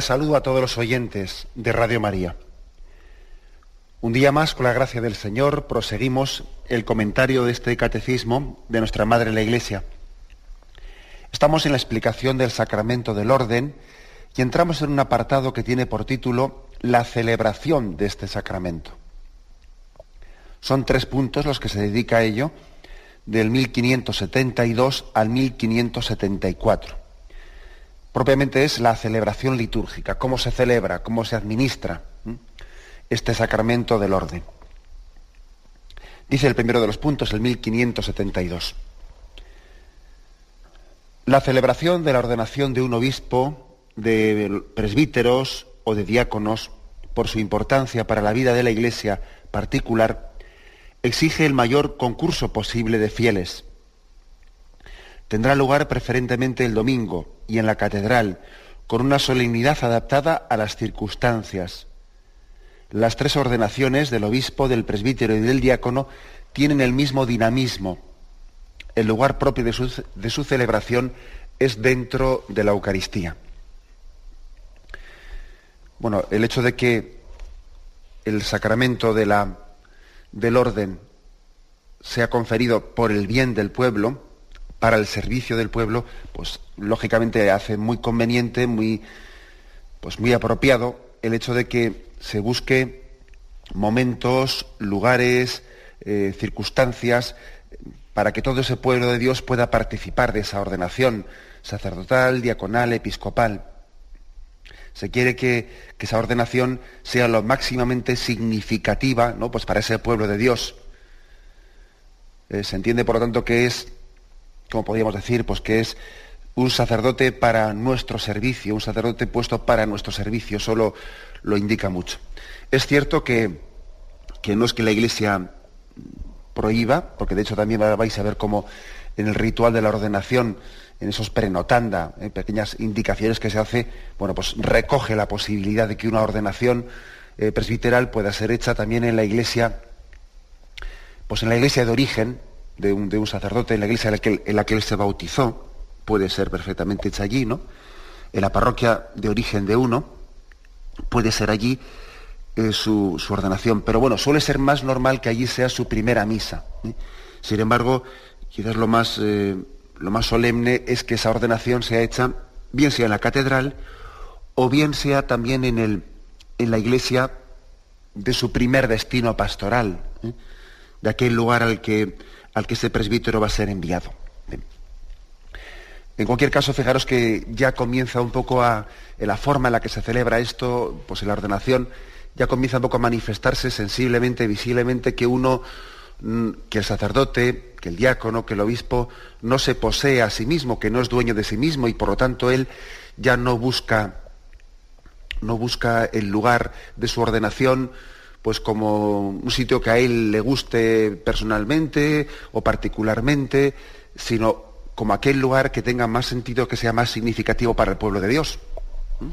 Saludo a todos los oyentes de Radio María. Un día más, con la gracia del Señor, proseguimos el comentario de este catecismo de nuestra Madre la Iglesia. Estamos en la explicación del sacramento del orden y entramos en un apartado que tiene por título La celebración de este sacramento. Son tres puntos los que se dedica a ello, del 1572 al 1574 propiamente es la celebración litúrgica, cómo se celebra, cómo se administra este sacramento del orden. Dice el primero de los puntos, el 1572. La celebración de la ordenación de un obispo, de presbíteros o de diáconos, por su importancia para la vida de la Iglesia particular, exige el mayor concurso posible de fieles tendrá lugar preferentemente el domingo y en la catedral, con una solemnidad adaptada a las circunstancias. Las tres ordenaciones del obispo, del presbítero y del diácono tienen el mismo dinamismo. El lugar propio de su, celebración es dentro de la Eucaristía. Bueno, el hecho de que el sacramento del orden sea conferido por el bien del pueblo, para el servicio del pueblo, pues lógicamente hace muy conveniente, muy, pues muy apropiado el hecho de que se busque momentos, lugares, eh, circunstancias para que todo ese pueblo de Dios pueda participar de esa ordenación sacerdotal, diaconal, episcopal. Se quiere que, esa ordenación sea lo máximamente significativa ¿no? pues para ese pueblo de Dios. Eh, se entiende, por lo tanto, que es como podríamos decir, pues que es un sacerdote para nuestro servicio, un sacerdote puesto para nuestro servicio, solo lo indica mucho. Es cierto que, que no es que la Iglesia prohíba, porque de hecho también vais a ver cómo en el ritual de la ordenación, en esos prenotanda, en pequeñas indicaciones que se hace, bueno, pues recoge la posibilidad de que una ordenación eh, presbiteral pueda ser hecha también en la iglesia, pues en la iglesia de origen, de un, sacerdote en la iglesia en la, que, él se bautizó, puede ser perfectamente hecha allí, ¿no? En la parroquia de origen de uno, puede ser allí eh, su, ordenación. Pero bueno, suele ser más normal que allí sea su primera misa. ¿eh? Sin embargo, quizás lo más, eh, lo más solemne es que esa ordenación sea hecha, bien sea en la catedral, o bien sea también en, el, en la iglesia de su primer destino pastoral, de aquel lugar al que al que ese presbítero va a ser enviado. En cualquier caso, fijaros que ya comienza un poco a, en la forma en la que se celebra esto, pues en la ordenación, ya comienza un poco a manifestarse sensiblemente, visiblemente, que uno, mm, que el sacerdote, que el diácono, que el obispo, no se posee a sí mismo, que no es dueño de sí mismo y por lo tanto él ya no busca, no busca el lugar de su ordenación pues como un sitio que a él le guste personalmente o particularmente, sino como aquel lugar que tenga más sentido, que sea más significativo para el pueblo de Dios. ¿Mm?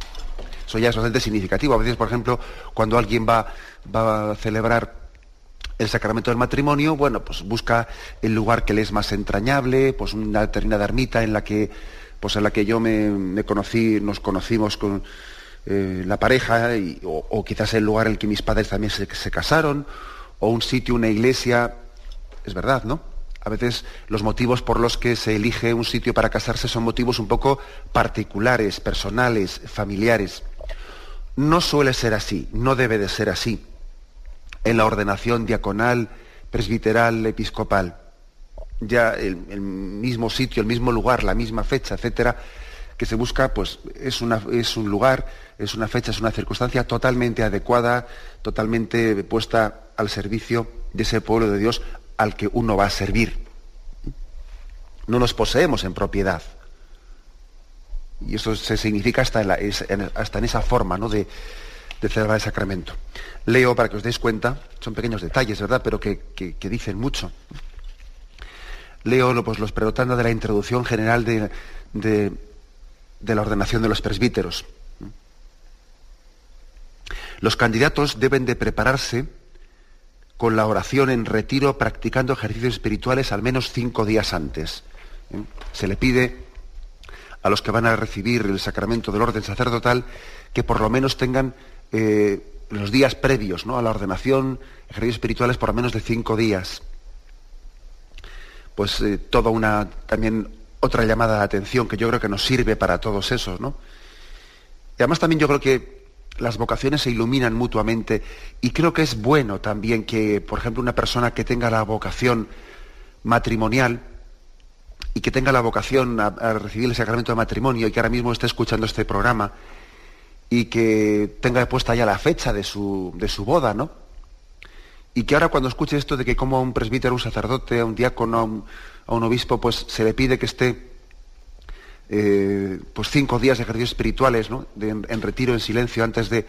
Eso ya es bastante significativo. A veces, por ejemplo, cuando alguien va, a celebrar el sacramento del matrimonio, bueno, pues busca el lugar que le es más entrañable, pues una determinada ermita en la que, pues en la que yo me conocí, nos conocimos con, eh, la pareja, o, quizás el lugar en el que mis padres también se, casaron, o un sitio, una iglesia. Es verdad, ¿no? A veces los motivos por los que se elige un sitio para casarse son motivos un poco particulares, personales, familiares. No suele ser así, no debe de ser así. En la ordenación diaconal, presbiteral, episcopal, ya el, el mismo sitio, el mismo lugar, la misma fecha, etcétera, que se busca, pues es, una, es un lugar, es una fecha, es una circunstancia totalmente adecuada, totalmente puesta al servicio de ese pueblo de Dios al que uno va a servir. No los poseemos en propiedad. Y eso se significa hasta en, hasta en esa forma ¿no? de, celebrar el sacramento. Leo para que os deis cuenta, son pequeños detalles, ¿verdad? Pero que, dicen mucho. Leo pues, los prelotando de la introducción general de, de la ordenación de los presbíteros. Los candidatos deben de prepararse con la oración en retiro practicando ejercicios espirituales al menos cinco días antes. Se le pide a los que van a recibir el sacramento del orden sacerdotal que por lo menos tengan eh, los días previos ¿no? a la ordenación ejercicios espirituales por lo menos de cinco días. Pues eh, toda una también otra llamada de atención que yo creo que nos sirve para todos esos, ¿no? Y además también yo creo que las vocaciones se iluminan mutuamente y creo que es bueno también que, por ejemplo, una persona que tenga la vocación matrimonial y que tenga la vocación a, recibir el sacramento de matrimonio y que ahora mismo esté escuchando este programa y que tenga puesta ya la fecha de su, de su boda, ¿no? Y que ahora cuando escuche esto de que como a un presbítero, un sacerdote, a un diácono, a un, a un obispo pues se le pide que esté eh, pues cinco días de ejercicios espirituales, en, retiro, en silencio, antes de,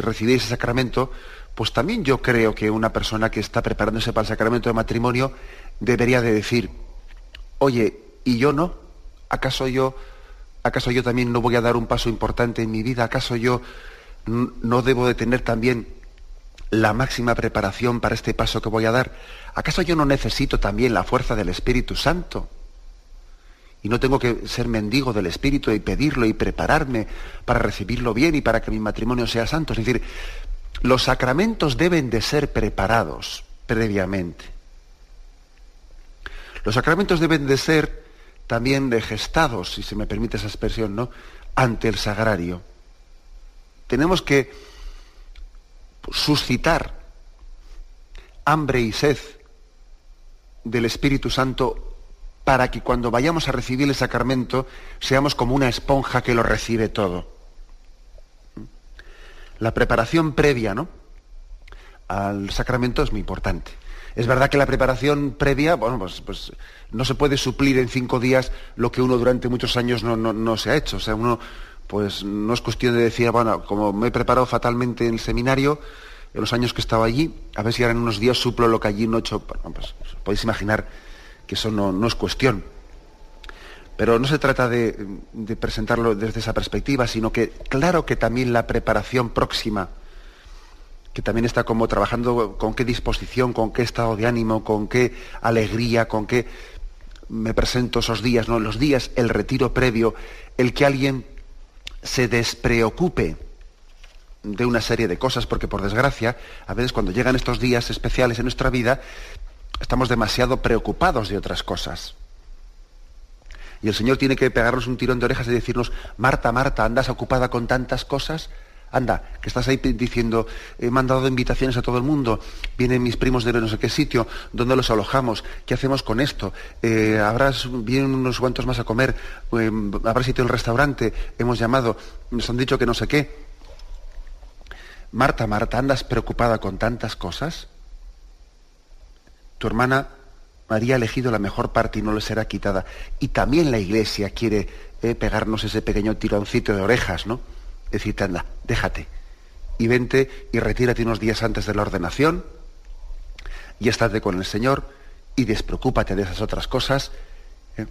recibir ese sacramento, pues también yo creo que una persona que está preparándose para el sacramento de matrimonio debería de decir, oye, ¿y yo no? ¿Acaso yo, acaso yo también no voy a dar un paso importante en mi vida? ¿Acaso yo no debo de tener también la máxima preparación para este paso que voy a dar? ¿Acaso yo no necesito también la fuerza del Espíritu Santo? Y no tengo que ser mendigo del Espíritu y pedirlo y prepararme para recibirlo bien y para que mi matrimonio sea santo. Es decir, los sacramentos deben de ser preparados previamente. Los sacramentos deben de ser también de gestados, si se me permite esa expresión, ¿no? Ante el sagrario. Tenemos que suscitar hambre y sed del Espíritu Santo para que cuando vayamos a recibir el sacramento seamos como una esponja que lo recibe todo. La preparación previa ¿no? al sacramento es muy importante. Es verdad que la preparación previa, bueno, pues, pues no se puede suplir en cinco días lo que uno durante muchos años no, no, se ha hecho. O sea, uno, pues no es cuestión de decir, bueno, como me he preparado fatalmente en el seminario, en los años que estaba allí, a ver si ahora en unos días suplo lo que allí no he hecho. Pues, podéis imaginar que eso no, es cuestión. Pero no se trata de, presentarlo desde esa perspectiva, sino que claro que también la preparación próxima, que también está como trabajando con qué disposición, con qué estado de ánimo, con qué alegría, con qué me presento esos días, ¿no? Los días, el retiro previo, el que alguien se despreocupe de una serie de cosas, porque por desgracia, a veces cuando llegan estos días especiales en nuestra vida, estamos demasiado preocupados de otras cosas. Y el Señor tiene que pegarnos un tirón de orejas y decirnos, Marta, Marta, ¿andas ocupada con tantas cosas? Anda, que estás ahí diciendo, he mandado invitaciones a todo el mundo, vienen mis primos de no sé qué sitio, ¿dónde los alojamos? ¿Qué hacemos con esto? Eh, habrás, vienen unos cuantos más a comer, eh, habrá sitio en el restaurante, hemos llamado, nos han dicho que no sé qué. Marta, Marta, ¿andas preocupada con tantas cosas? Tu hermana María ha elegido la mejor parte y no le será quitada. Y también la iglesia quiere eh, pegarnos ese pequeño tironcito de orejas, ¿no? Decirte, anda, déjate. Y vente y retírate unos días antes de la ordenación y estate con el Señor y despreocúpate de esas otras cosas ¿eh?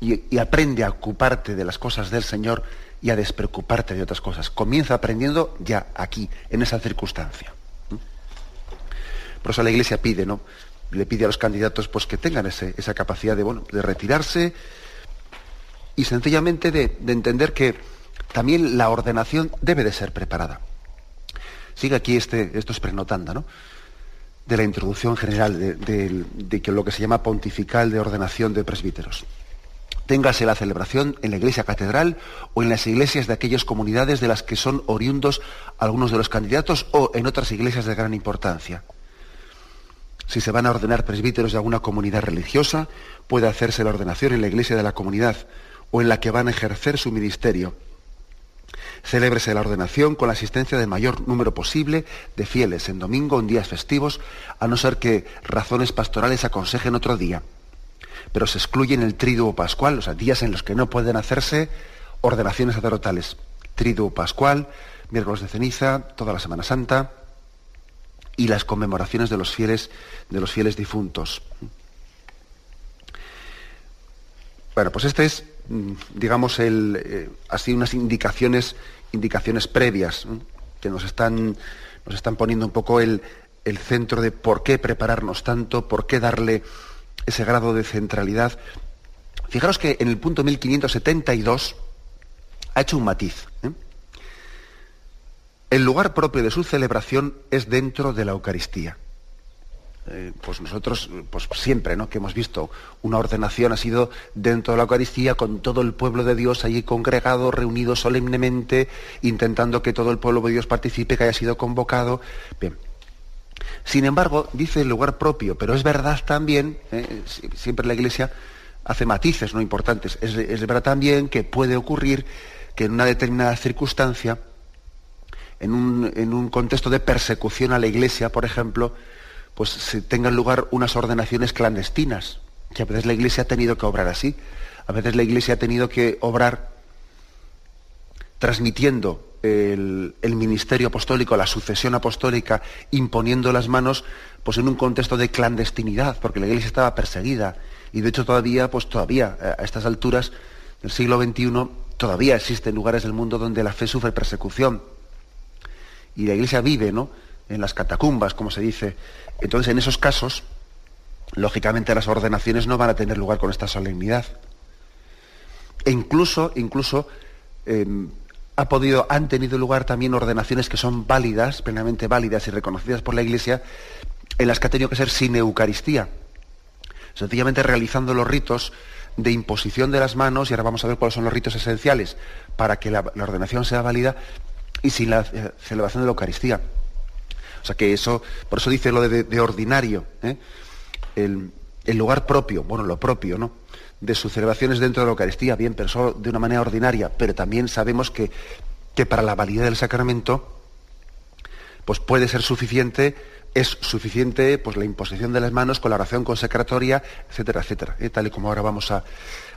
y aprende a ocuparte de las cosas del Señor y a despreocuparte de otras cosas. Comienza aprendiendo ya aquí, en esa circunstancia. Por eso la Iglesia pide, ¿no? Le pide a los candidatos pues, que tengan esa capacidad de, bueno, de retirarse y sencillamente de, entender que también la ordenación debe de ser preparada. Sigue aquí este, esto es prenotanda, ¿no? De la introducción general de, de lo que se llama pontifical de ordenación de presbíteros téngase la celebración en la iglesia catedral o en las iglesias de aquellas comunidades de las que son oriundos algunos de los candidatos o en otras iglesias de gran importancia. Si se van a ordenar presbíteros de alguna comunidad religiosa, puede hacerse la ordenación en la iglesia de la comunidad o en la que van a ejercer su ministerio. Célébrese la ordenación con la asistencia del mayor número posible de fieles en domingo o en días festivos, a no ser que razones pastorales aconsejen otro día. Pero se excluyen el triduo pascual, o sea, días en los que no pueden hacerse ordenaciones sacerdotales. Triduo pascual, miércoles de ceniza, toda la Semana Santa y las conmemoraciones de los fieles, de los fieles difuntos. Bueno, pues este es, mm, digamos, el, eh, así unas indicaciones, indicaciones previas que nos están, nos están poniendo un poco el, el centro de por qué prepararnos tanto, por qué darle ese grado de centralidad. Fijaros que en el punto 1572 ha hecho un matiz. ¿eh? El lugar propio de su celebración es dentro de la Eucaristía. Eh, pues nosotros, pues siempre, ¿no? Que hemos visto una ordenación ha sido dentro de la Eucaristía con todo el pueblo de Dios allí congregado, reunido solemnemente, intentando que todo el pueblo de Dios participe, que haya sido convocado. Bien. Sin embargo, dice el lugar propio, pero es verdad también, ¿eh? siempre la Iglesia hace matices no importantes, es, es verdad también que puede ocurrir que en una determinada circunstancia, en un, en un contexto de persecución a la Iglesia, por ejemplo, pues se tengan lugar unas ordenaciones clandestinas, que a veces la Iglesia ha tenido que obrar así, a veces la Iglesia ha tenido que obrar transmitiendo el, ministerio apostólico, la sucesión apostólica, imponiendo las manos, pues en un contexto de clandestinidad, porque la Iglesia estaba perseguida. Y de hecho todavía, pues todavía, a estas alturas del siglo XXI, todavía existen lugares del mundo donde la fe sufre persecución. Y la Iglesia vive, ¿no? En las catacumbas, como se dice, entonces, en esos casos, lógicamente las ordenaciones no van a tener lugar con esta solemnidad. E incluso, incluso em, ha podido, han tenido lugar también ordenaciones que son válidas, plenamente válidas y reconocidas por la Iglesia, en las que ha tenido que ser sin Eucaristía. Sencillamente realizando los ritos de imposición de las manos, y ahora vamos a ver cuáles son los ritos esenciales para que la, ordenación sea válida, y sin la eh, celebración de la Eucaristía. O sea que eso, por eso dice lo de, ordinario, ¿eh? el, lugar propio, bueno, lo propio, ¿no? De sus celebraciones dentro de la Eucaristía, bien, pero solo de una manera ordinaria, pero también sabemos que, que para la validez del sacramento, pues puede ser suficiente, es suficiente pues la imposición de las manos con la oración consecratoria, etcétera, etcétera, ¿eh? tal y como ahora vamos a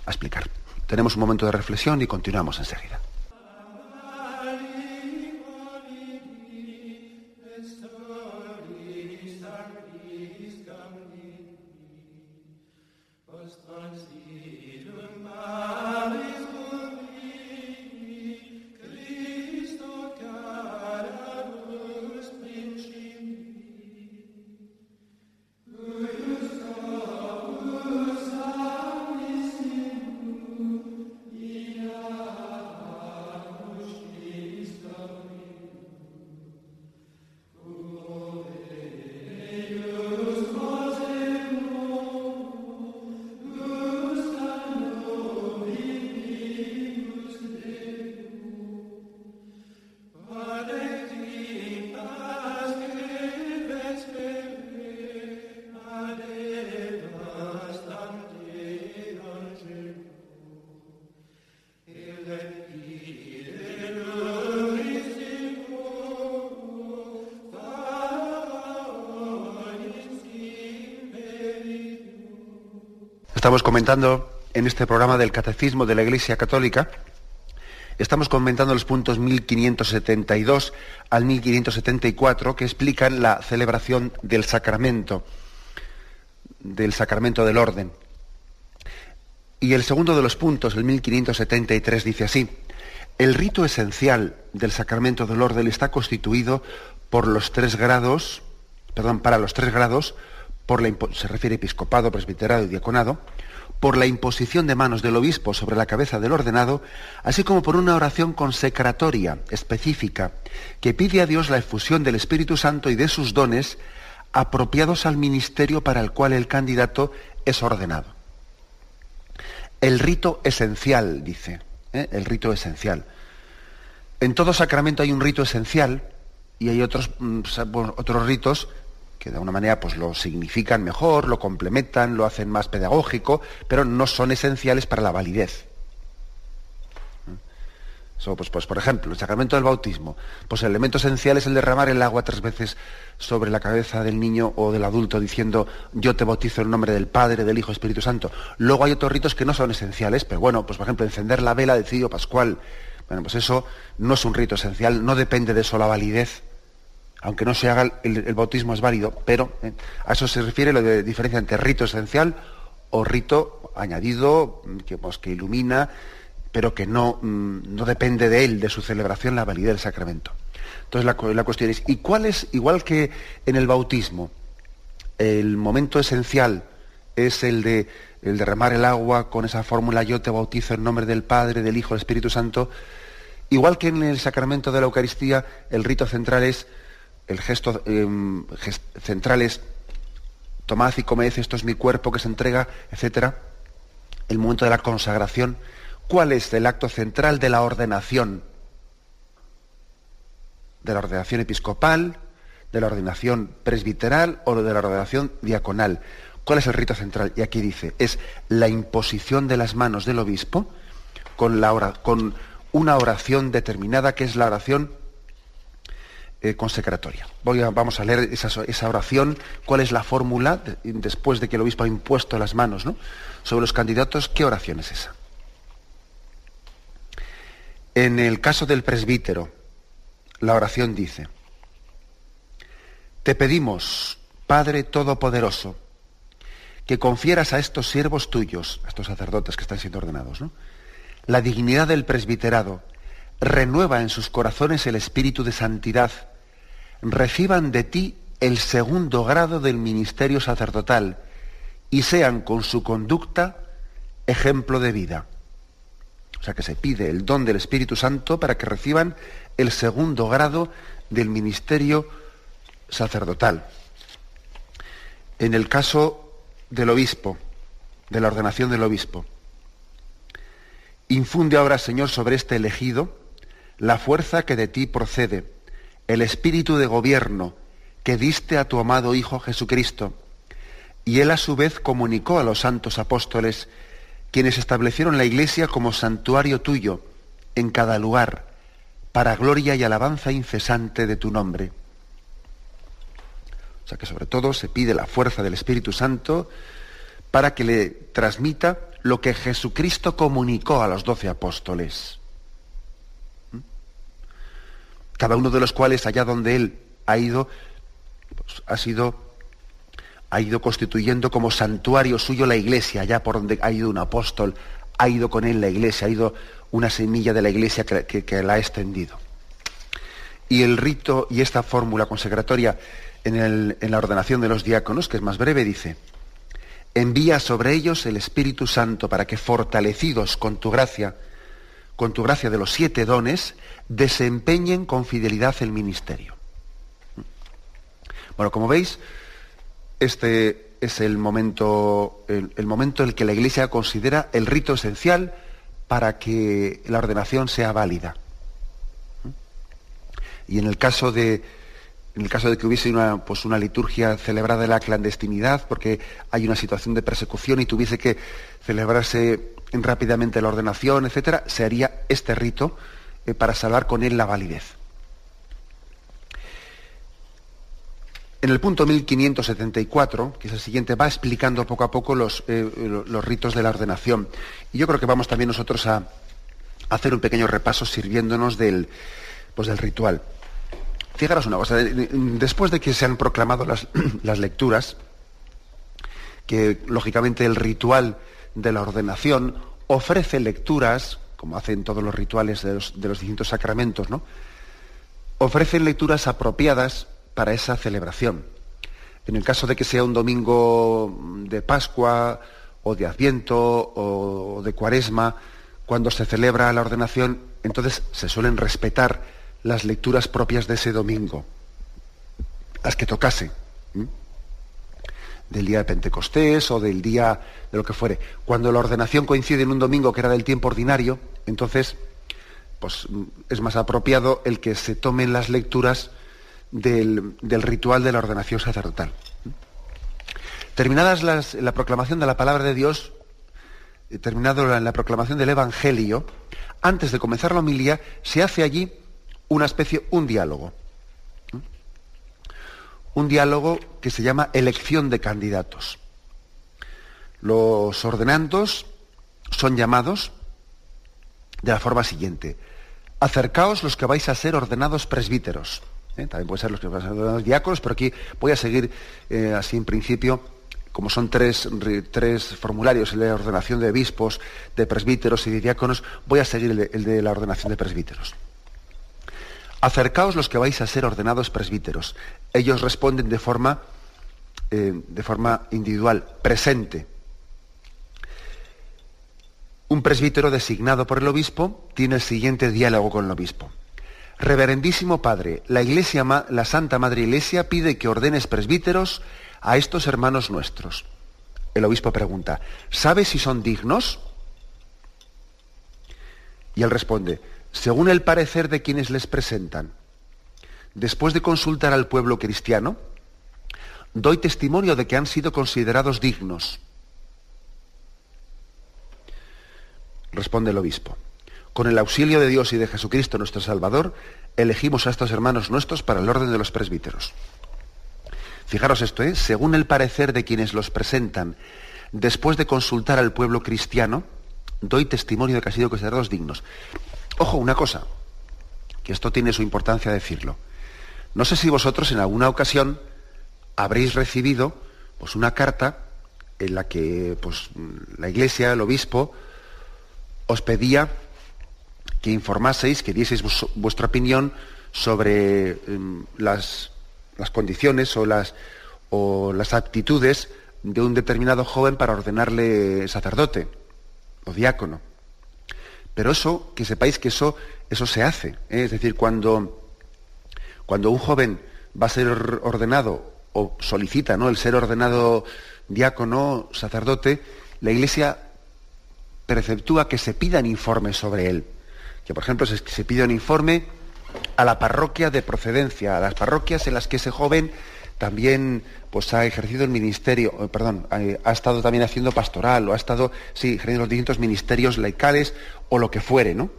explicar. Tenemos un momento de reflexión y continuamos enseguida. Estamos comentando en este programa del Catecismo de la Iglesia Católica, estamos comentando los puntos 1572 al 1574 que explican la celebración del sacramento, del sacramento del orden. Y el segundo de los puntos, el 1573, dice así, el rito esencial del sacramento del orden está constituido por los tres grados, perdón, para los tres grados, se refiere episcopado, presbiterado y diaconado, por la imposición de manos del obispo sobre la cabeza del ordenado, así como por una oración consecratoria específica que pide a Dios la efusión del Espíritu Santo y de sus dones apropiados al ministerio para el cual el candidato es ordenado. El rito esencial, dice, ¿eh? el rito esencial. En todo sacramento hay un rito esencial y hay otros, mm, otros ritos que de alguna manera pues lo significan mejor, lo complementan, lo hacen más pedagógico, pero no son esenciales para la validez. pues, pues, por ejemplo, el sacramento del bautismo, pues el elemento esencial es el derramar el agua tres veces sobre la cabeza del niño o del adulto diciendo yo te bautizo en nombre del Padre, del Hijo, Espíritu Santo. Luego hay otros ritos que no son esenciales, pero bueno, pues por ejemplo, encender la vela del cirio pascual. Bueno, pues eso no es un rito esencial, no depende de eso la validez. Aunque no se haga el, bautismo es válido, pero eh, a eso se refiere lo de diferencia entre rito esencial o rito añadido que, pues, que ilumina pero que no, mm, no depende de él, de su celebración, la validez del sacramento. Entonces la, la, cuestión es, ¿y cuál es, igual que en el bautismo, el momento esencial es el de el derramar el agua con esa fórmula yo te bautizo en nombre del Padre, del Hijo, del Espíritu Santo, igual que en el sacramento de la Eucaristía, el rito central es, el gesto em, central es tomad y comed, esto es mi cuerpo que se entrega, etc. El momento de la consagración ¿Cuál es el acto central de la ordenación? ¿De la ordenación episcopal, de la ordenación presbiteral o de la ordenación diaconal? ¿Cuál es el rito central? Y aquí dice, es la imposición de las manos del obispo con, una oración determinada que es la oración eh, consecratoria. Vamos a leer esa, oración, cuál es la fórmula después de que el obispo ha impuesto las manos sobre los candidatos, ¿qué oración es esa? En el caso del presbítero, la oración dice, te pedimos, Padre Todopoderoso, que confieras a estos siervos tuyos, a estos sacerdotes que están siendo ordenados, la dignidad del presbiterado, renueva en sus corazones el espíritu de santidad, reciban de ti el segundo grado del ministerio sacerdotal y sean con su conducta ejemplo de vida. O sea que se pide el don del Espíritu Santo para que reciban el segundo grado del ministerio sacerdotal. En el caso del obispo, de la ordenación del obispo, infunde ahora, Señor, sobre este elegido la fuerza que de ti procede, el espíritu de gobierno que diste a tu amado Hijo Jesucristo, y él a su vez comunicó a los santos apóstoles quienes establecieron la iglesia como santuario tuyo en cada lugar, para gloria y alabanza incesante de tu nombre. O sea que sobre todo se pide la fuerza del Espíritu Santo para que le transmita lo que Jesucristo comunicó a los doce apóstoles. ¿Mm? Cada uno de los cuales, allá donde él ha ido, pues, ha sido ha ido constituyendo como santuario suyo la iglesia, allá por donde ha ido un apóstol, ha ido con él la iglesia, ha ido una semilla de la iglesia que, la ha extendido. Y el rito y esta fórmula consecratoria en, en la ordenación de los diáconos, que es más breve, dice, envía sobre ellos el Espíritu Santo para que fortalecidos con tu gracia, con tu gracia de los siete dones, desempeñen con fidelidad el ministerio. Bueno, como veis, este es el momento, el, momento en el que la Iglesia considera el rito esencial para que la ordenación sea válida. Y en el caso de, en el caso de que hubiese una, pues una liturgia celebrada en la clandestinidad, porque hay una situación de persecución y tuviese que celebrarse rápidamente la ordenación, etcétera, se haría este rito para salvar con él la validez. En el punto 1574, que es el siguiente, va explicando poco a poco los, eh, los ritos de la ordenación. Y yo creo que vamos también nosotros a, hacer un pequeño repaso sirviéndonos del, pues del ritual. Fijaros una cosa, después de que se han proclamado las, las lecturas, que lógicamente el ritual de la ordenación ofrece lecturas, como hacen todos los rituales de los, de los distintos sacramentos, ¿no? Ofrecen lecturas apropiadas para esa celebración. En el caso de que sea un domingo de Pascua o de Adviento o de Cuaresma, cuando se celebra la ordenación, entonces se suelen respetar las lecturas propias de ese domingo, las que tocase, del día de Pentecostés o del día de lo que fuere. Cuando la ordenación coincide en un domingo que era del tiempo ordinario, entonces pues, es más apropiado el que se tomen las lecturas del, ritual de la ordenación sacerdotal. Terminadas la proclamación de la palabra de Dios, eh, terminado la, la proclamación del Evangelio, antes de comenzar la homilía, se hace allí una especie, un diálogo. Un diálogo que se llama elección de candidatos. Los ordenandos son llamados de la forma siguiente. Acercaos los que vais a ser ordenados presbíteros. ¿eh? También puede ser los que vais a ser ordenados diáconos, pero aquí voy a seguir eh, así en principio, como son tres, tres, formularios, el de ordenación de obispos, de presbíteros y de diáconos, voy a seguir el de, la ordenación de presbíteros. Acercaos los que vais a ser ordenados presbíteros. Ellos responden de forma, eh, de forma individual, presente un presbítero designado por el obispo tiene el siguiente diálogo con el obispo. Reverendísimo Padre, la Iglesia, la Santa Madre Iglesia pide que ordenes presbíteros a estos hermanos nuestros. El obispo pregunta, ¿sabes si son dignos? Y él responde, según el parecer de quienes les presentan. Después de consultar al pueblo cristiano, doy testimonio de que han sido considerados dignos Responde el obispo. Con el auxilio de Dios y de Jesucristo nuestro Salvador, elegimos a estos hermanos nuestros para el orden de los presbíteros. Fijaros esto, ¿eh? según el parecer de quienes los presentan, después de consultar al pueblo cristiano, doy testimonio de que han sido considerados dignos. Ojo, una cosa, que esto tiene su importancia decirlo. No sé si vosotros en alguna ocasión habréis recibido pues, una carta en la que pues, la iglesia, el obispo, os pedía que informaseis, que dieseis vuestra opinión sobre em, las, condiciones o las, o las aptitudes de un determinado joven para ordenarle sacerdote o diácono. Pero eso, que sepáis que eso, eso se hace. ¿eh? Es decir, cuando, cuando un joven va a ser ordenado o solicita ¿no? el ser ordenado diácono, sacerdote, la Iglesia preceptúa que se pidan informes sobre él. Que, por ejemplo, se, se pida un informe a la parroquia de procedencia, a las parroquias en las que ese joven también pues, ha ejercido el ministerio, eh, perdón, ha, estado también haciendo pastoral, o ha estado, sí, ejerciendo los distintos ministerios laicales, o lo que fuere, ¿no?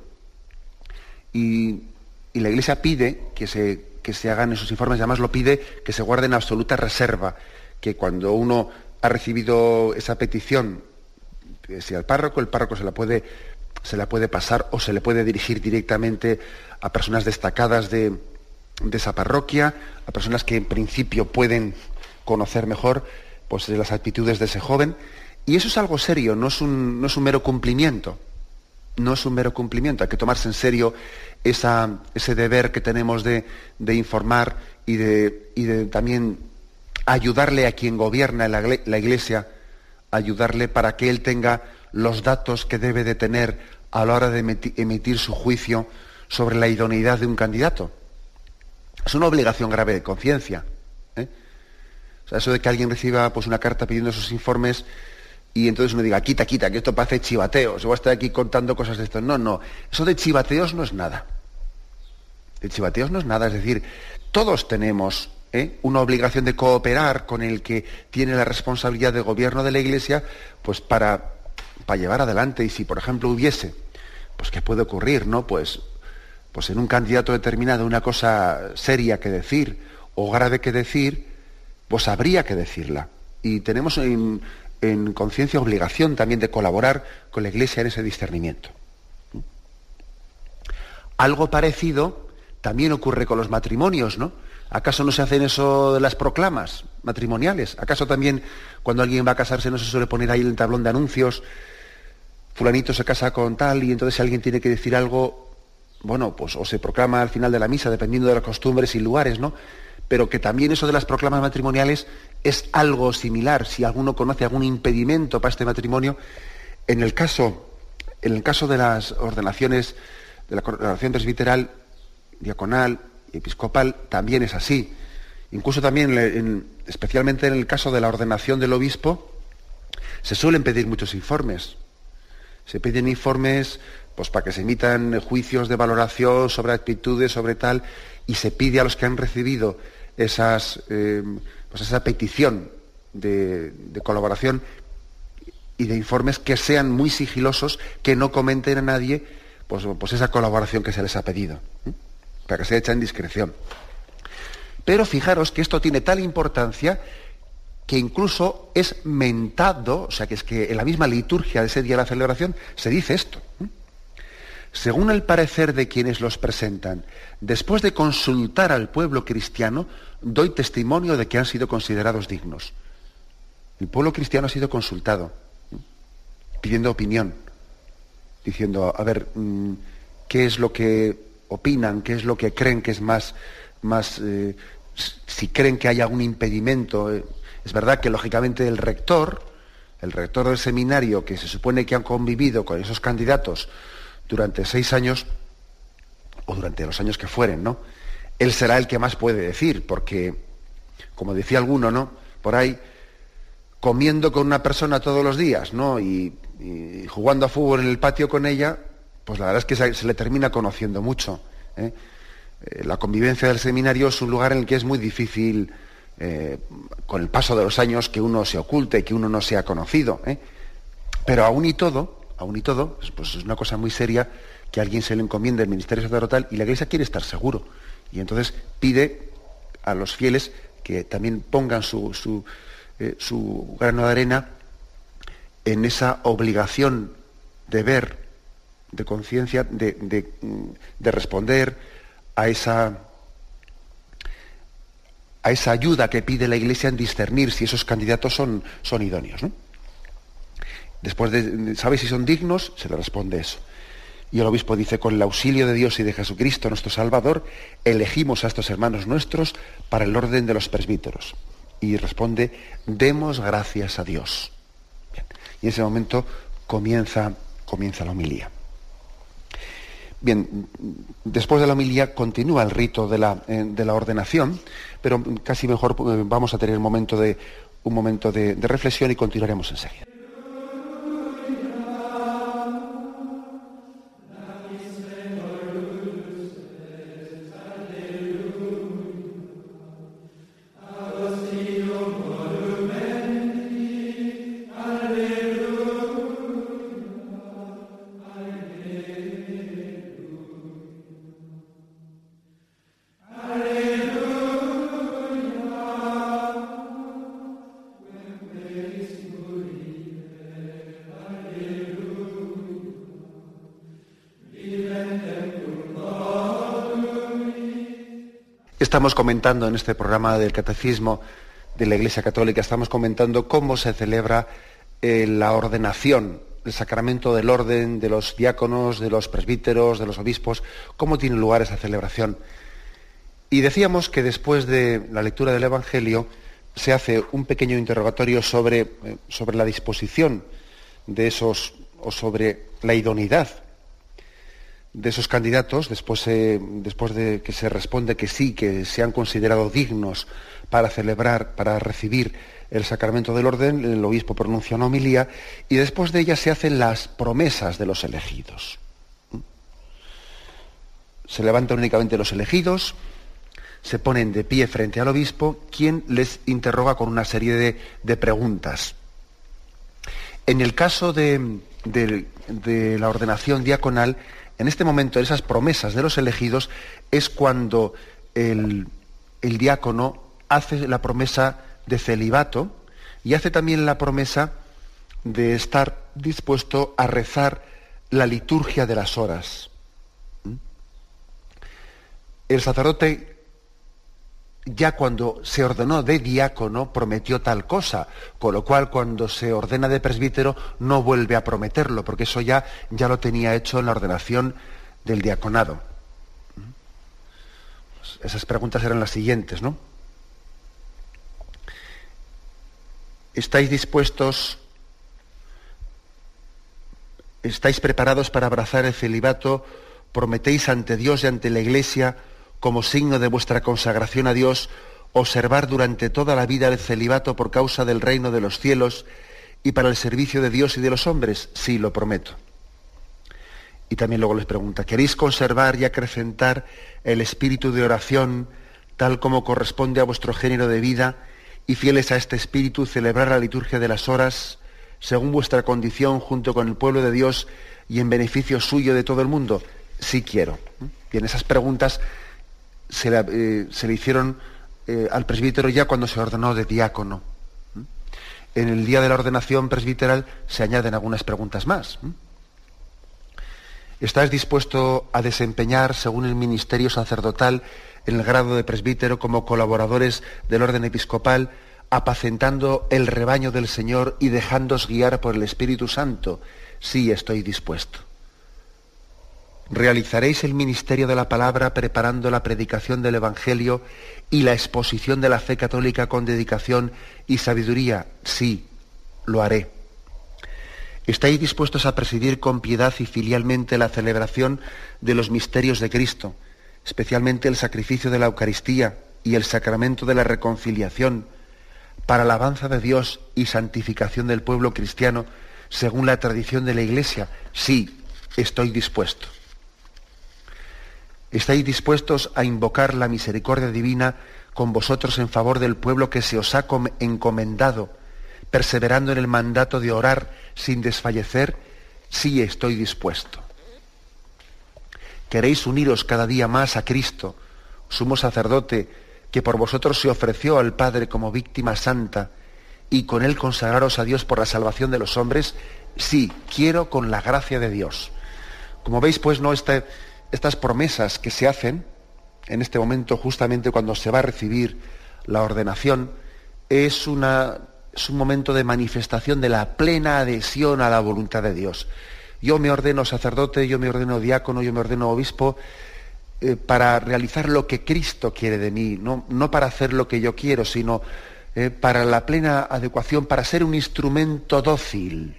Y, la Iglesia pide que se, que se hagan esos informes, además lo pide que se guarden absoluta reserva, que cuando uno ha recibido esa petición si al párroco, el párroco se la puede, se la puede pasar o se le puede dirigir directamente a personas destacadas de, esa parroquia, a personas que en principio pueden conocer mejor pues, las actitudes de ese joven. Y eso es algo serio, no es un, no es un mero cumplimiento. No es un mero cumplimiento, hay que tomarse en serio ese deber que tenemos de, informar y de, y de, también ayudarle a quien gobierna la, la Iglesia ayudarle para que él tenga los datos que debe de tener a la hora de emitir su juicio sobre la idoneidad de un candidato. Es una obligación grave de conciencia. Eso de que alguien reciba pues, una carta pidiendo sus informes y entonces uno diga, quita, quita, que esto parece chivateos, yo voy a estar aquí contando cosas de esto. No, no, eso de chivateos no es nada. De chivateos no es nada, es decir, todos tenemos ¿eh? una obligación de cooperar con el que tiene la responsabilidad de gobierno de la Iglesia, pues para, para llevar adelante. Y si, por ejemplo, hubiese, pues qué puede ocurrir, ¿no? Pues, pues en un candidato determinado una cosa seria que decir o grave que decir, pues habría que decirla. Y tenemos en, en conciencia obligación también de colaborar con la Iglesia en ese discernimiento. Algo parecido también ocurre con los matrimonios, ¿no? ¿Acaso no se hacen eso de las proclamas matrimoniales? ¿Acaso también cuando alguien va a casarse no se suele poner ahí el tablón de anuncios? Fulanito se casa con tal y entonces alguien tiene que decir algo, bueno, pues o se proclama al final de la misa, dependiendo de las costumbres y lugares, ¿no? Pero que también eso de las proclamas matrimoniales es algo similar. Si alguno conoce algún impedimento para este matrimonio, en el caso, en el caso de las ordenaciones, de la ordenación presbiteral, diaconal, episcopal también es así. Incluso también, especialmente en el caso de la ordenación del obispo, se suelen pedir muchos informes. Se piden informes pues, para que se emitan juicios de valoración sobre actitudes, sobre tal, y se pide a los que han recibido esas, eh, pues esa petición de, colaboración y de informes que sean muy sigilosos, que no comenten a nadie pues, pues esa colaboración que se les ha pedido, para que se echa en discreción. Pero fijaros que esto tiene tal importancia que incluso es mentado, o sea que es que en la misma liturgia de ese día de la celebración se dice esto. Según el parecer de quienes los presentan, después de consultar al pueblo cristiano, doy testimonio de que han sido considerados dignos. El pueblo cristiano ha sido consultado, pidiendo opinión, diciendo, a ver, mm, ¿qué es lo que opinan? ¿Qué es lo que creen que es más, más eh, si creen que haya un impedimento? Eh, es verdad que lógicamente el rector, el rector del seminario, que se supone que han convivido con esos candidatos durante seis años, o durante los años que fueren, ¿no? Él será el que más puede decir, porque, como decía alguno, ¿no? Por ahí, comiendo con una persona todos los días, ¿no? Y, jugando a fútbol en el patio con ella, pues la verdad es que se, le termina conociendo mucho. ¿eh? Eh, la convivencia del seminario es un lugar en el que es muy difícil, eh, con el paso de los años, que uno se oculte, que uno no sea conocido. Pero aún y todo, aún y todo, pues es una cosa muy seria que a alguien se le encomiende el ministerio sacerdotal y la iglesia quiere estar seguro. Y entonces pide a los fieles que también pongan su, su, eh, grano de arena en esa obligación de ver, de conciencia, de, responder a esa, a esa ayuda que pide la Iglesia en discernir si esos candidatos son, son idóneos. Después de, ¿sabe si son dignos? Se le responde eso. Y el obispo dice, con el auxilio de Dios y de Jesucristo, nuestro Salvador, elegimos a estos hermanos nuestros para el orden de los presbíteros. Y responde, demos gracias a Dios. Y en ese momento comienza, comienza la homilía. Bien, después de la homilía continúa el rito de la, eh, de la ordenación, pero casi mejor eh, vamos a tener un momento de, un momento de reflexión y continuaremos enseguida. Estamos comentando en este programa del Catecismo de la Iglesia Católica, estamos comentando cómo se celebra eh, la ordenación, el sacramento del orden de los diáconos, de los presbíteros, de los obispos, cómo tiene lugar esa celebración. Y decíamos que después de la lectura del Evangelio se hace un pequeño interrogatorio sobre, eh, sobre la disposición de esos, o sobre la idoneidad de esos candidatos, después, después de que se responde que sí, que se han considerado dignos para celebrar, para recibir el sacramento del orden, el obispo pronuncia una homilía y después de ella se hacen las promesas de los elegidos. Se levantan únicamente los elegidos, se ponen de pie frente al obispo, quien les interroga con una serie de, de preguntas. En el caso de, de la ordenación diaconal, en este momento, en esas promesas de los elegidos, es cuando el, diácono hace la promesa de celibato y hace también la promesa de estar dispuesto a rezar la liturgia de las horas. ¿Mm? El sacerdote ya cuando se ordenó de diácono prometió tal cosa, con lo cual cuando se ordena de presbítero no vuelve a prometerlo, porque eso ya, ya lo tenía hecho en la ordenación del diaconado. Pues esas preguntas eran las siguientes, ¿no? ¿Estáis dispuestos, estáis preparados para abrazar el celibato? ¿Prometéis ante Dios y ante la Iglesia como signo de vuestra consagración a Dios, observar durante toda la vida el celibato por causa del reino de los cielos y para el servicio de Dios y de los hombres? Sí, lo prometo. Y también luego les pregunta, ¿queréis conservar y acrecentar el espíritu de oración tal como corresponde a vuestro género de vida y fieles a este espíritu celebrar la liturgia de las horas, según vuestra condición, junto con el pueblo de Dios y en beneficio suyo de todo el mundo? Sí quiero. Bien, esas preguntas se, eh, le hicieron eh, al presbítero ya cuando se ordenó de diácono. En el día de la ordenación presbiteral se añaden algunas preguntas más. ¿Estás dispuesto a desempeñar, según el ministerio sacerdotal, en el grado de presbítero como colaboradores del orden episcopal, apacentando el rebaño del Señor y dejándos guiar por el Espíritu Santo? Sí, estoy dispuesto. ¿Realizaréis el ministerio de la palabra preparando la predicación del Evangelio y la exposición de la fe católica con dedicación y sabiduría? Sí, lo haré. ¿Estáis dispuestos a presidir con piedad y filialmente la celebración de los misterios de Cristo, especialmente el sacrificio de la Eucaristía y el sacramento de la reconciliación, para alabanza de Dios y santificación del pueblo cristiano, según la tradición de la Iglesia? Sí, estoy dispuesto. ¿Estáis dispuestos a invocar la misericordia divina con vosotros en favor del pueblo que se os ha encomendado, perseverando en el mandato de orar sin desfallecer? Sí estoy dispuesto. ¿Queréis uniros cada día más a Cristo, sumo sacerdote, que por vosotros se ofreció al Padre como víctima santa, y con él consagraros a Dios por la salvación de los hombres? Sí, quiero con la gracia de Dios. Como veis, pues no está estas promesas que se hacen en este momento, justamente cuando se va a recibir la ordenación, es, un momento de manifestación de la plena adhesión a la voluntad de Dios. Yo me ordeno sacerdote, yo me ordeno diácono, yo me ordeno obispo eh, para realizar lo que Cristo quiere de mí, no, no para hacer lo que yo quiero, sino eh, para la plena adecuación, para ser un instrumento dócil,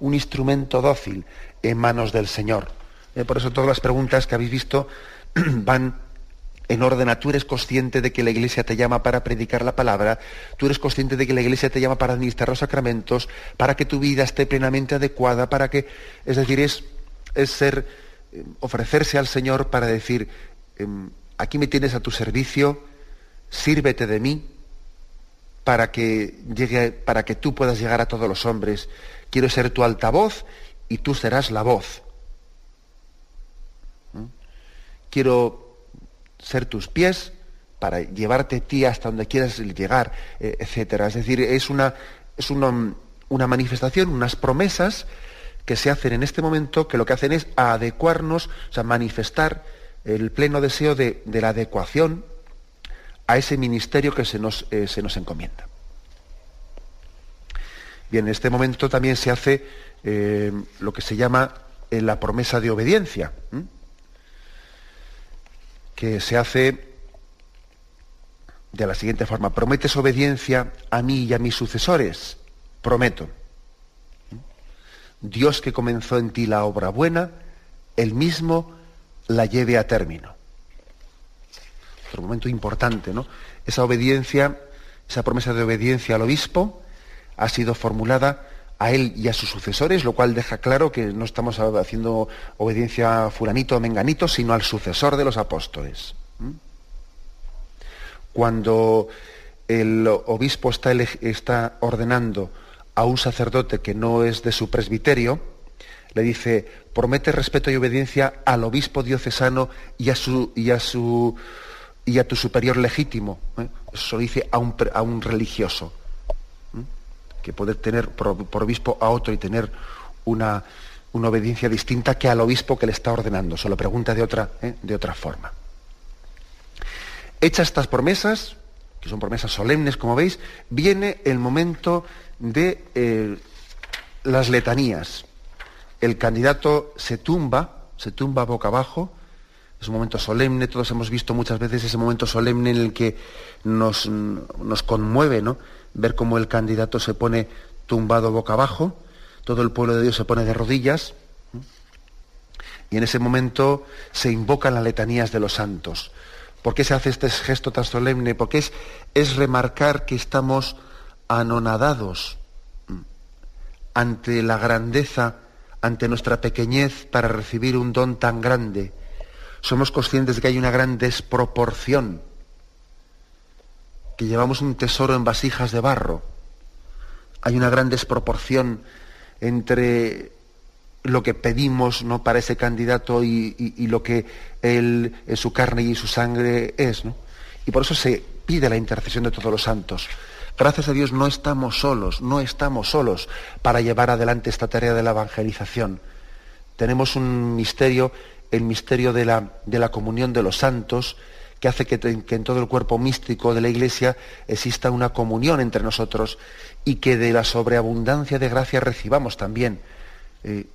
un instrumento dócil en manos del Señor. Eh, por eso todas las preguntas que habéis visto van en orden a tú eres consciente de que la iglesia te llama para predicar la palabra, tú eres consciente de que la iglesia te llama para administrar los sacramentos, para que tu vida esté plenamente adecuada, para que, es decir, es, ser, eh, ofrecerse al Señor para decir, em, aquí me tienes a tu servicio, sírvete de mí, para que llegue, para que tú puedas llegar a todos los hombres. Quiero ser tu altavoz y tú serás la voz quiero ser tus pies para llevarte a ti hasta donde quieras llegar, eh, etcétera. Es decir, es una, es una, manifestación, unas promesas que se hacen en este momento que lo que hacen es adecuarnos, o sea, manifestar el pleno deseo de, la adecuación a ese ministerio que se nos, eh, se nos encomienda. Bien, en este momento también se hace eh, lo que se llama la promesa de obediencia que se hace de la siguiente forma. ¿Prometes obediencia a mí y a mis sucesores? Prometo. Dios que comenzó en ti la obra buena, él mismo la lleve a término. Otro momento importante, ¿no? Esa obediencia, esa promesa de obediencia al obispo ha sido formulada a él y a sus sucesores, lo cual deja claro que no estamos haciendo obediencia a fulanito o menganito, sino al sucesor de los apóstoles. ¿Mm? Cuando el obispo está, está ordenando a un sacerdote que no es de su presbiterio, le dice, promete respeto y obediencia al obispo diocesano y a su, y a su y a tu superior legítimo. ¿eh? Eso lo dice a un, a un religioso que poder tener por, obispo a otro y tener una, obediencia distinta que al obispo que le está ordenando. Se lo pregunta de otra, ¿eh? de otra forma. Hechas estas promesas, que son promesas solemnes, como veis, viene el momento de eh, las letanías. El candidato se tumba, se tumba boca abajo, es un momento solemne, todos hemos visto muchas veces ese momento solemne en el que nos, nos conmueve, ¿no? Ver cómo el candidato se pone tumbado boca abajo, todo el pueblo de Dios se pone de rodillas, y en ese momento se invocan las letanías de los santos. ¿Por qué se hace este gesto tan solemne? Porque es, es remarcar que estamos anonadados ante la grandeza, ante nuestra pequeñez para recibir un don tan grande. Somos conscientes de que hay una gran desproporción que llevamos un tesoro en vasijas de barro hay una gran desproporción entre lo que pedimos ¿no? para ese candidato y, lo que él en su carne y su sangre es. ¿no? Y por eso se pide la intercesión de todos los santos. Gracias a Dios no estamos solos, no estamos solos para llevar adelante esta tarea de la evangelización. Tenemos un misterio, el misterio de la, de la comunión de los santos, que hace que, en todo el cuerpo místico de la Iglesia exista una comunión entre nosotros y que de la sobreabundancia de gracia recibamos también eh,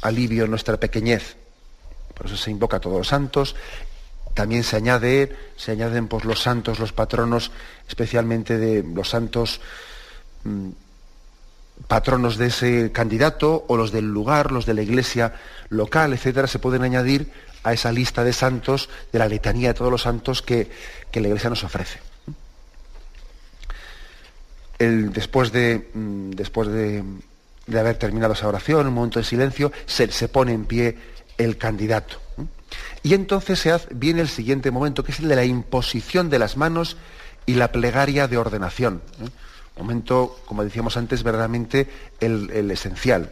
alivio en nuestra pequeñez. Por eso se invoca a todos los santos. También se añade, se añaden pues, los santos, los patronos, especialmente de los santos mm, patronos de ese candidato o los del lugar, los de la iglesia local, etcétera, se pueden añadir a esa lista de santos, de la letanía de todos los santos que, la iglesia nos ofrece. Después de, mm, después de, de haber terminado esa oración, un momento de silencio, se, se pone en pie el candidato. Y entonces se hace, viene el siguiente momento, que es el de la imposición de las manos y la plegaria de ordenación. Momento, como decíamos antes, verdaderamente el, el, esencial.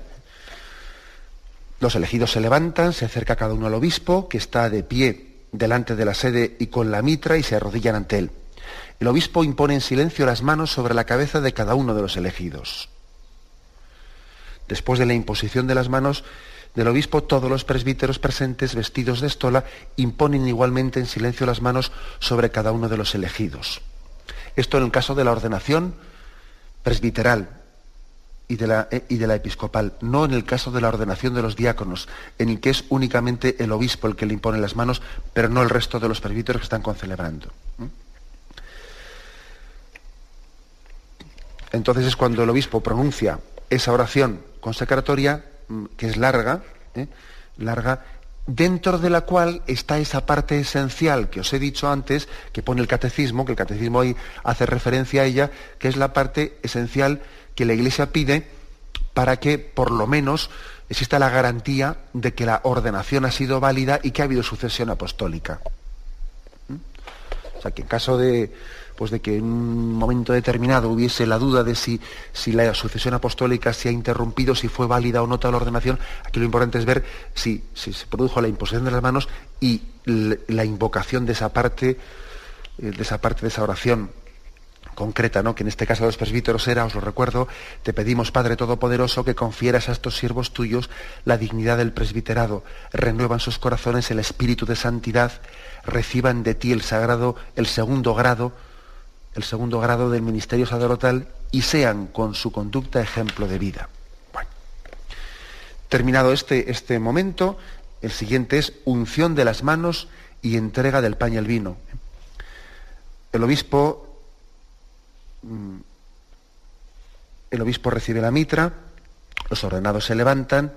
Los elegidos se levantan, se acerca cada uno al obispo, que está de pie delante de la sede y con la mitra, y se arrodillan ante él. El obispo impone en silencio las manos sobre la cabeza de cada uno de los elegidos. Después de la imposición de las manos del obispo, todos los presbíteros presentes, vestidos de estola, imponen igualmente en silencio las manos sobre cada uno de los elegidos. Esto en el caso de la ordenación presbiteral y de, la, eh, y de la episcopal, no en el caso de la ordenación de los diáconos, en el que es únicamente el obispo el que le impone las manos, pero no el resto de los presbíteros que están concelebrando. Entonces es cuando el obispo pronuncia esa oración consecratoria, que es larga, ¿eh? larga, dentro de la cual está esa parte esencial que os he dicho antes, que pone el catecismo, que el catecismo ahí hace referencia a ella, que es la parte esencial que la Iglesia pide para que por lo menos exista la garantía de que la ordenación ha sido válida y que ha habido sucesión apostólica. ¿Mm? O sea, que en caso de, pues de que en un momento determinado hubiese la duda de si, si la sucesión apostólica se ha interrumpido, si fue válida o no toda la ordenación, aquí lo importante es ver si, si se produjo la imposición de las manos y la invocación de esa parte, eh, de esa parte de esa oración concreta, ¿no? que en este caso de los presbíteros era, os lo recuerdo, te pedimos, Padre Todopoderoso, que confieras a estos siervos tuyos la dignidad del presbiterado, renuevan sus corazones el espíritu de santidad, reciban de ti el sagrado, el segundo grado, el segundo grado del ministerio sacerdotal y sean con su conducta ejemplo de vida. Bueno, terminado este, este momento, el siguiente es unción de las manos y entrega del pan y el vino. El obispo, mm, el obispo recibe la mitra, los ordenados se levantan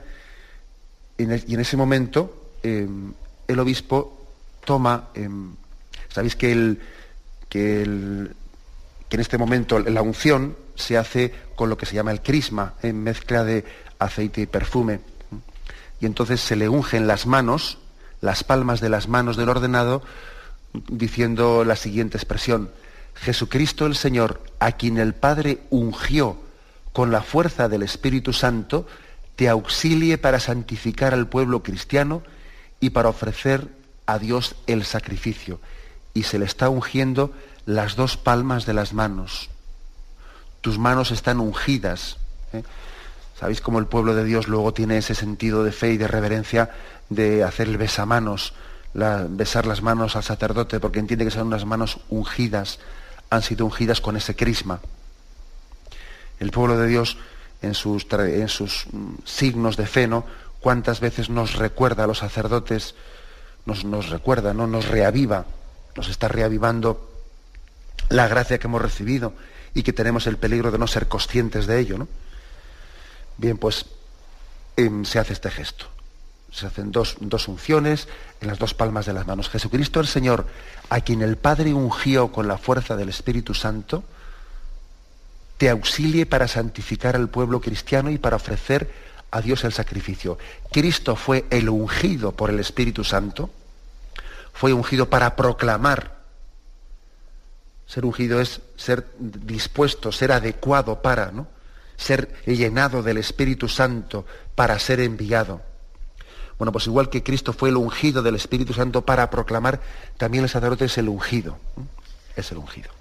y en ese momento em, el obispo toma, em, sabéis que el, que el, que en este momento la unción se hace con lo que se llama el crisma, en mezcla de aceite y perfume. Y entonces se le ungen las manos, las palmas de las manos del ordenado, diciendo la siguiente expresión, Jesucristo el Señor, a quien el Padre ungió con la fuerza del Espíritu Santo, te auxilie para santificar al pueblo cristiano y para ofrecer a Dios el sacrificio. Y se le está ungiendo las dos palmas de las manos. Tus manos están ungidas. ¿eh? ¿Sabéis cómo el pueblo de Dios luego tiene ese sentido de fe y de reverencia de hacer el besamanos, besar las manos al sacerdote, porque entiende que son unas manos ungidas, han sido ungidas con ese crisma. El pueblo de Dios, en sus, en sus mm, signos de fe, ¿no? cuántas veces nos recuerda a los sacerdotes, nos, nos recuerda, ¿no? nos reaviva, nos está reavivando la gracia que hemos recibido y que tenemos el peligro de no ser conscientes de ello. ¿no? Bien, pues em, se hace este gesto. Se hacen dos, dos unciones en las dos palmas de las manos. Jesucristo el Señor, a quien el Padre ungió con la fuerza del Espíritu Santo, te auxilie para santificar al pueblo cristiano y para ofrecer a Dios el sacrificio. Cristo fue el ungido por el Espíritu Santo, fue ungido para proclamar ser ungido es ser dispuesto, ser adecuado para, ¿no? ser llenado del Espíritu Santo para ser enviado. Bueno, pues igual que Cristo fue el ungido del Espíritu Santo para proclamar, también el sacerdote es el ungido. Es el ungido.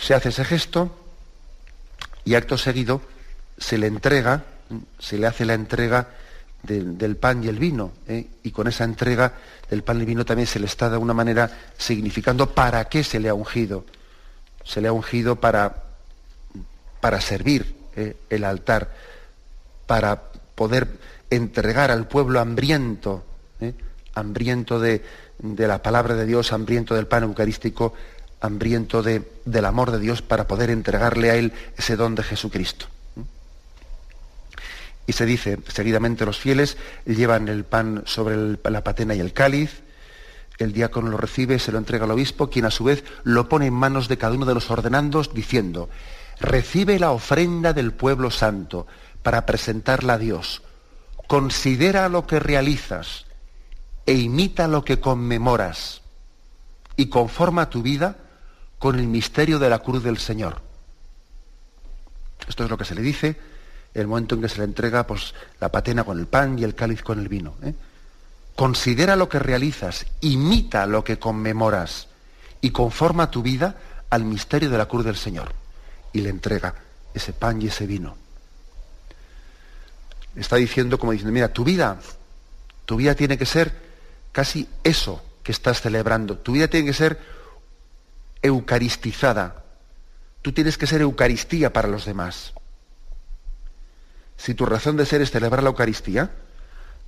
Se hace ese gesto y acto seguido se le entrega, se le hace la entrega del pan y el vino. ¿eh? Y con esa entrega del pan y el vino también se le está de alguna manera significando para qué se le ha ungido. Se le ha ungido para, para servir ¿eh? el altar, para poder entregar al pueblo hambriento, ¿eh? hambriento de, la palabra de Dios, hambriento del pan eucarístico, hambriento del amor de Dios, para poder entregarle a él ese don de Jesucristo. Y se dice, seguidamente los fieles llevan el pan sobre la patena y el cáliz, el diácono lo recibe, se lo entrega al obispo, quien a su vez lo pone en manos de cada uno de los ordenandos, diciendo, recibe la ofrenda del pueblo santo para presentarla a Dios. Considera lo que realizas e imita lo que conmemoras y conforma tu vida con el misterio de la cruz del Señor. Esto es lo que se le dice el momento en que se le entrega pues, la patena con el pan y el cáliz con el vino. ¿eh? Considera lo que realizas, imita lo que conmemoras y conforma tu vida al misterio de la cruz del Señor. Y le entrega ese pan y ese vino. Está diciendo, como diciendo, mira, tu vida, tu vida tiene que ser casi eso que estás celebrando. Tu vida tiene que ser eucaristizada. Tú tienes que ser Eucaristía para los demás si tu razón de ser es celebrar la Eucaristía,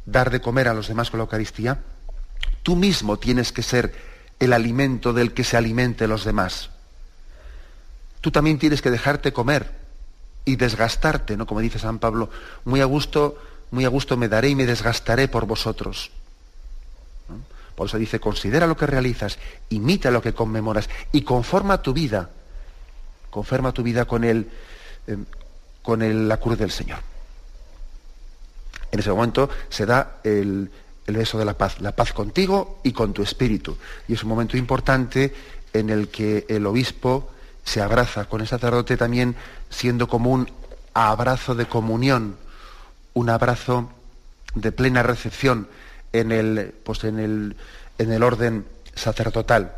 dar de comer a los demás con la Eucaristía, tú mismo tienes que ser el alimento del que se alimente los demás. Tú también tienes que dejarte comer y desgastarte, ¿no? Como dice San Pablo, muy a gusto, muy a gusto me daré y me desgastaré por vosotros. Por eso dice, considera lo que realizas, imita lo que conmemoras y conforma tu vida, conforma tu vida con el, eh, con la cruz del Señor. En ese momento se da el, beso de la paz, la paz contigo y con tu espíritu. Y es un momento importante en el que el obispo se abraza con el sacerdote también siendo como un abrazo de comunión, un abrazo de plena recepción en el, pues orden sacerdotal.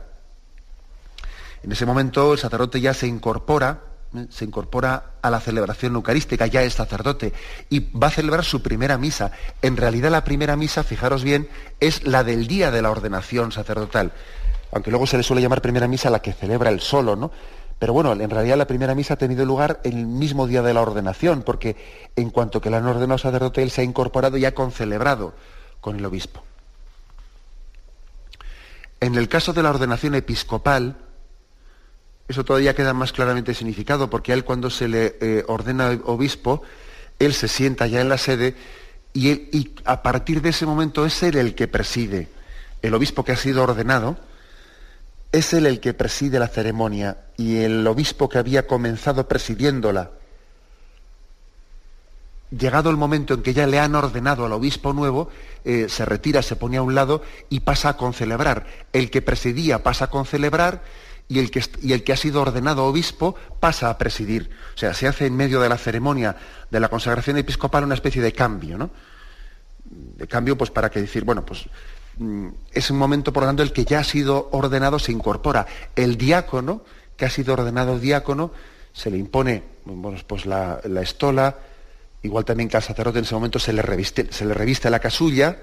En ese momento el sacerdote ya se incorpora se incorpora a la celebración eucarística, ya es sacerdote, y va a celebrar su primera misa. En realidad la primera misa, fijaros bien, es la del día de la ordenación sacerdotal, aunque luego se le suele llamar primera misa la que celebra el solo, ¿no? Pero bueno, en realidad la primera misa ha tenido lugar el mismo día de la ordenación, porque en cuanto que la han ordenado sacerdote, él se ha incorporado ya con celebrado con el obispo. En el caso de la ordenación episcopal, eso todavía queda más claramente significado, porque a él cuando se le eh, ordena obispo, él se sienta ya en la sede y, y, a partir de ese momento es él el que preside. El obispo que ha sido ordenado es él el que preside la ceremonia y el obispo que había comenzado presidiéndola, llegado el momento en que ya le han ordenado al obispo nuevo, eh, se retira, se pone a un lado y pasa a concelebrar. El que presidía pasa a concelebrar y el, que, y el que ha sido ordenado obispo pasa a presidir. O sea, se hace en medio de la ceremonia de la consagración episcopal una especie de cambio, ¿no? De cambio, pues para que decir, bueno, pues mm, es un momento, por lo tanto, el que ya ha sido ordenado se incorpora. El diácono, que ha sido ordenado diácono, se le impone bueno, pues la, estola, igual también que al sacerdote en ese momento se le reviste, se le reviste la casulla,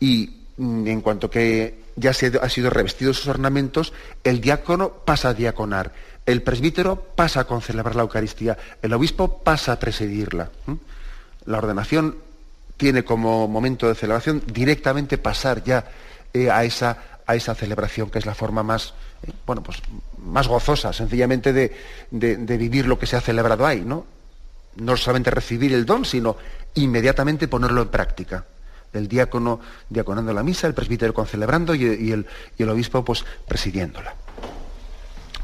y mm, en cuanto que ya ha sido revestido sus ornamentos, el diácono pasa a diaconar, el presbítero pasa a concelebrar la Eucaristía, el obispo pasa a presidirla. La ordenación tiene como momento de celebración directamente pasar ya eh, a, esa, a, esa, celebración, que es la forma más, eh, bueno, pues, más gozosa, sencillamente de, de, vivir lo que se ha celebrado ahí, ¿no? No solamente recibir el don, sino inmediatamente ponerlo en práctica el diácono diaconando la misa, el presbítero concelebrando y, y, el, y el obispo pues presidiéndola.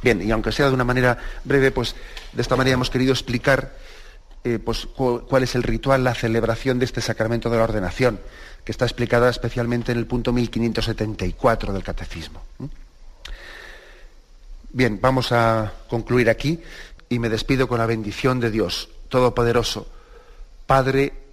Bien, y aunque sea de una manera breve, pues de esta manera hemos querido explicar eh, pues, cuál es el ritual, la celebración de este sacramento de la ordenación, que está explicada especialmente en el punto 1574 del Catecismo. Bien, vamos a concluir aquí y me despido con la bendición de Dios Todopoderoso, Padre,